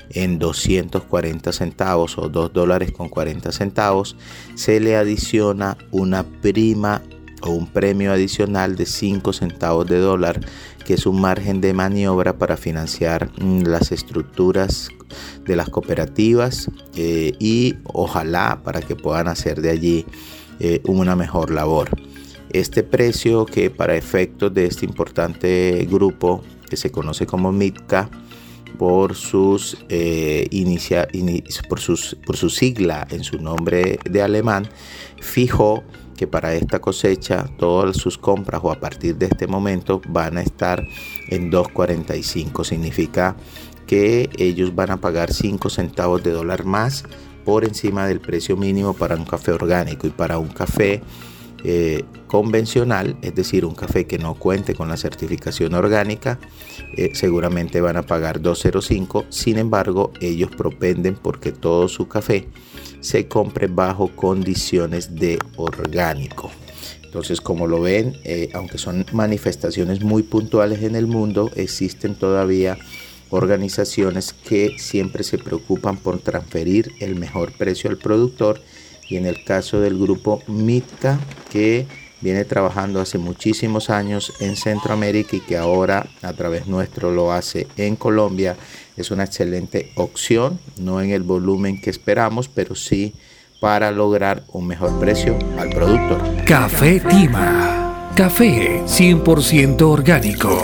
en 240 centavos o 2 dólares con 40 centavos, se le adiciona una prima o un premio adicional de 5 centavos de dólar, que es un margen de maniobra para financiar mm, las estructuras de las cooperativas eh, y ojalá para que puedan hacer de allí eh, una mejor labor. Este precio que para efectos de este importante grupo que se conoce como MITCA por sus, eh, inicia, por, sus, por su sigla en su nombre de alemán, fijó que para esta cosecha todas sus compras o a partir de este momento van a estar en 2.45. Significa que ellos van a pagar 5 centavos de dólar más por encima del precio mínimo para un café orgánico y para un café eh, convencional, es decir, un café que no cuente con la certificación orgánica, eh, seguramente van a pagar 2.05. Sin embargo, ellos propenden porque todo su café se compre bajo condiciones de orgánico. Entonces, como lo ven, eh, aunque son manifestaciones muy puntuales en el mundo, existen todavía organizaciones que siempre se preocupan por transferir el mejor precio al productor y en el caso del grupo MITCA que viene trabajando hace muchísimos años en Centroamérica y que ahora a través nuestro lo hace en Colombia es una excelente opción, no en el volumen que esperamos, pero sí para lograr un mejor precio al productor. Café Tima, café 100% orgánico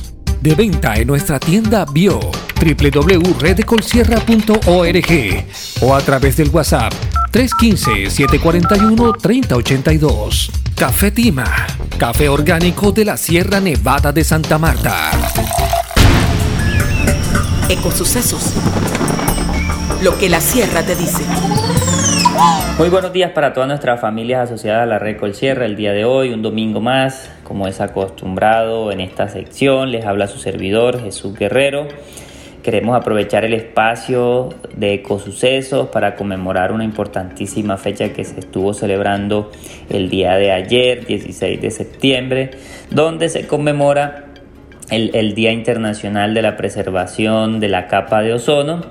De venta en nuestra tienda Bio www.redecolsierra.org o a través del WhatsApp 315-741-3082. Café Tima, café orgánico de la Sierra Nevada de Santa Marta. Ecosucesos. Lo que la sierra te dice. Muy buenos días para todas nuestras familias asociadas a la Red Colsierra. El día de hoy, un domingo más, como es acostumbrado en esta sección, les habla su servidor Jesús Guerrero. Queremos aprovechar el espacio de ecosucesos para conmemorar una importantísima fecha que se estuvo celebrando el día de ayer, 16 de septiembre, donde se conmemora el, el Día Internacional de la Preservación de la Capa de Ozono.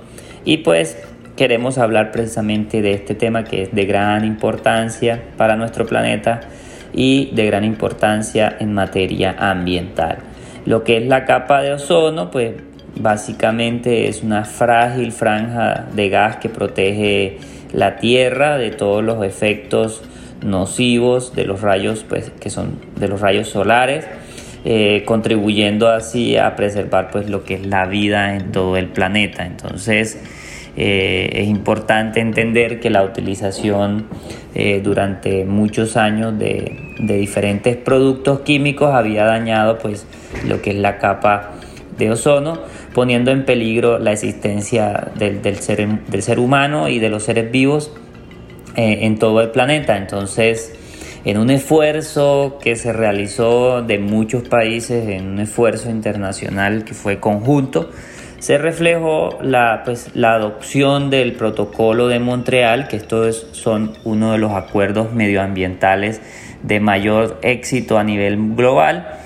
Y pues queremos hablar precisamente de este tema que es de gran importancia para nuestro planeta y de gran importancia en materia ambiental. Lo que es la capa de ozono, pues Básicamente es una frágil franja de gas que protege la Tierra de todos los efectos nocivos de los rayos, pues, que son de los rayos solares, eh, contribuyendo así a preservar pues, lo que es la vida en todo el planeta. Entonces, eh, es importante entender que la utilización eh, durante muchos años de, de, diferentes productos químicos había dañado pues, lo que es la capa de ozono poniendo en peligro la existencia del, del, ser, del ser, humano y de los seres vivos eh, en todo el planeta. Entonces, en un esfuerzo que se realizó de muchos países, en un esfuerzo internacional que fue conjunto, se reflejó la, pues, la adopción del protocolo de Montreal, que estos son uno de los acuerdos medioambientales de mayor éxito a nivel global.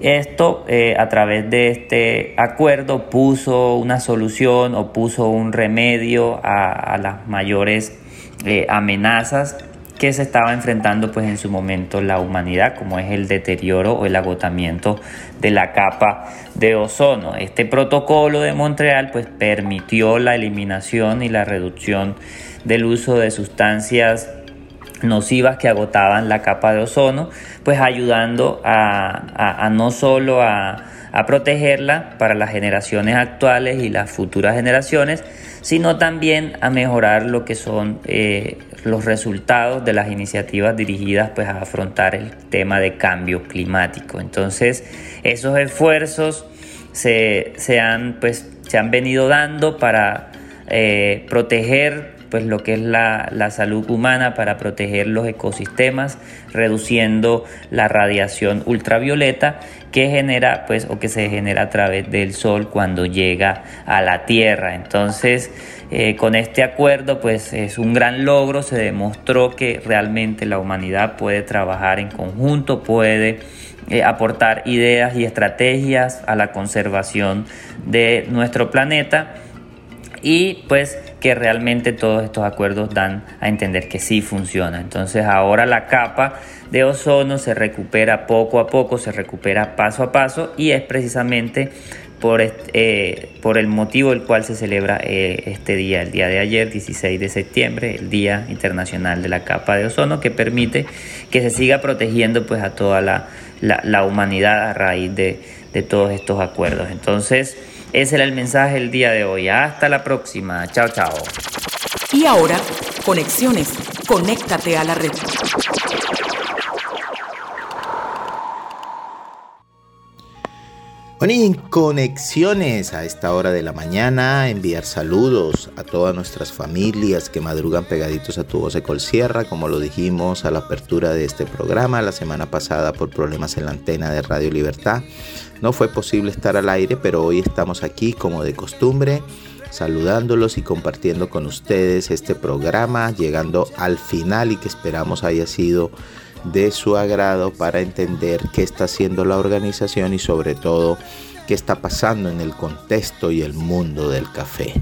Esto eh, a través de este acuerdo puso una solución o puso un remedio a, las mayores eh, amenazas que se estaba enfrentando pues en su momento la humanidad como es el deterioro o el agotamiento de la capa de ozono. Este protocolo de Montreal pues permitió la eliminación y la reducción del uso de sustancias nocivas que agotaban la capa de ozono, pues ayudando a, no solo a, protegerla para las generaciones actuales y las futuras generaciones, sino también a mejorar lo que son eh, los resultados de las iniciativas dirigidas pues, a afrontar el tema de cambio climático. Entonces, esos esfuerzos se, han, pues, se han venido dando para eh, proteger pues lo que es la, salud humana para proteger los ecosistemas, reduciendo la radiación ultravioleta que genera pues o que se genera a través del sol cuando llega a la tierra. Entonces, eh, con este acuerdo pues es un gran logro, se demostró que realmente la humanidad puede trabajar en conjunto, puede eh, aportar ideas y estrategias a la conservación de nuestro planeta y pues que realmente todos estos acuerdos dan a entender que sí funciona. Entonces ahora la capa de ozono se recupera poco a poco, se recupera paso a paso y es precisamente por, eh, por el motivo el cual se celebra eh, este día, el día de ayer, 16 de septiembre, el Día Internacional de la Capa de Ozono, que permite que se siga protegiendo pues, a toda la, la, humanidad a raíz de, de todos estos acuerdos. Entonces, ese era el mensaje del día de hoy. Hasta la próxima. Chao, chao. Y ahora, conexiones. Conéctate a la red. Bueno, y en conexiones a esta hora de la mañana, enviar saludos a todas nuestras familias que madrugan pegaditos a tu voz de Colsierra, como lo dijimos a la apertura de este programa la semana pasada por problemas en la antena de Radio Libertad. No fue posible estar al aire, pero hoy estamos aquí como de costumbre, saludándolos y compartiendo con ustedes este programa, llegando al final y que esperamos haya sido de su agrado para entender qué está haciendo la organización y sobre todo qué está pasando en el contexto y el mundo del café.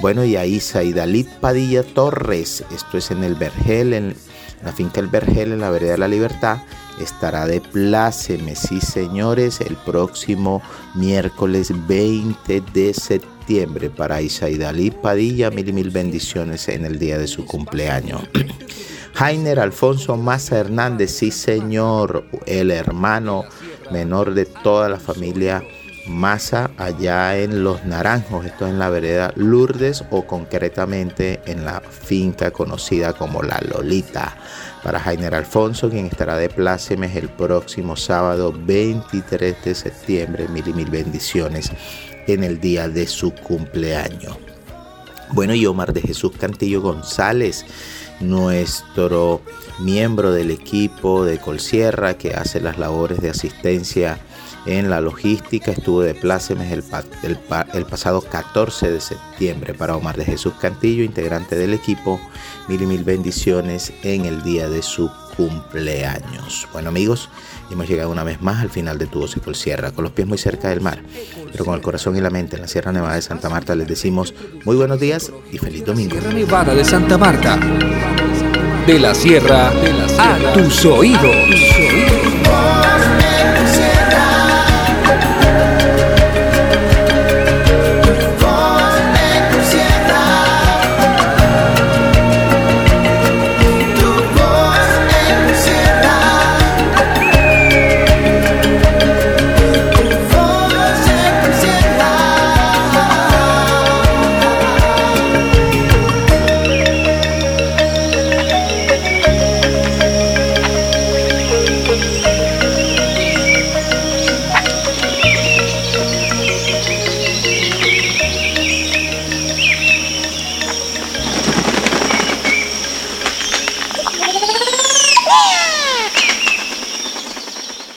Bueno, y ahí Saidalit Padilla Torres, esto es en el Vergel, en la finca El Vergel, en la vereda de la Libertad, estará de pláceme, sí señores, el próximo miércoles 20 de septiembre para Isaidalí Padilla, mil y mil bendiciones en el día de su cumpleaños. Jainer Alfonso Maza Hernández, sí señor, el hermano menor de toda la familia Maza allá en Los Naranjos, esto es en la vereda Lourdes o concretamente en la finca conocida como La Lolita para Jainer Alfonso, quien estará de plácemes el próximo sábado 23 de septiembre. Mil y mil bendiciones en el día de su cumpleaños. Bueno, y Omar de Jesús Cantillo González, nuestro miembro del equipo de Colsierra que hace las labores de asistencia en la logística. Estuvo de plácemes el, pasado 14 de septiembre para Omar de Jesús Cantillo, integrante del equipo. Mil y mil bendiciones en el día de su cumpleaños. Bueno amigos, hemos llegado una vez más al final de Tu Voz y Sierra, con los pies muy cerca del mar, pero con el corazón y la mente en la Sierra Nevada de Santa Marta les decimos muy buenos días y feliz domingo. Sierra Nevada de Santa Marta. De la sierra, a tus oídos.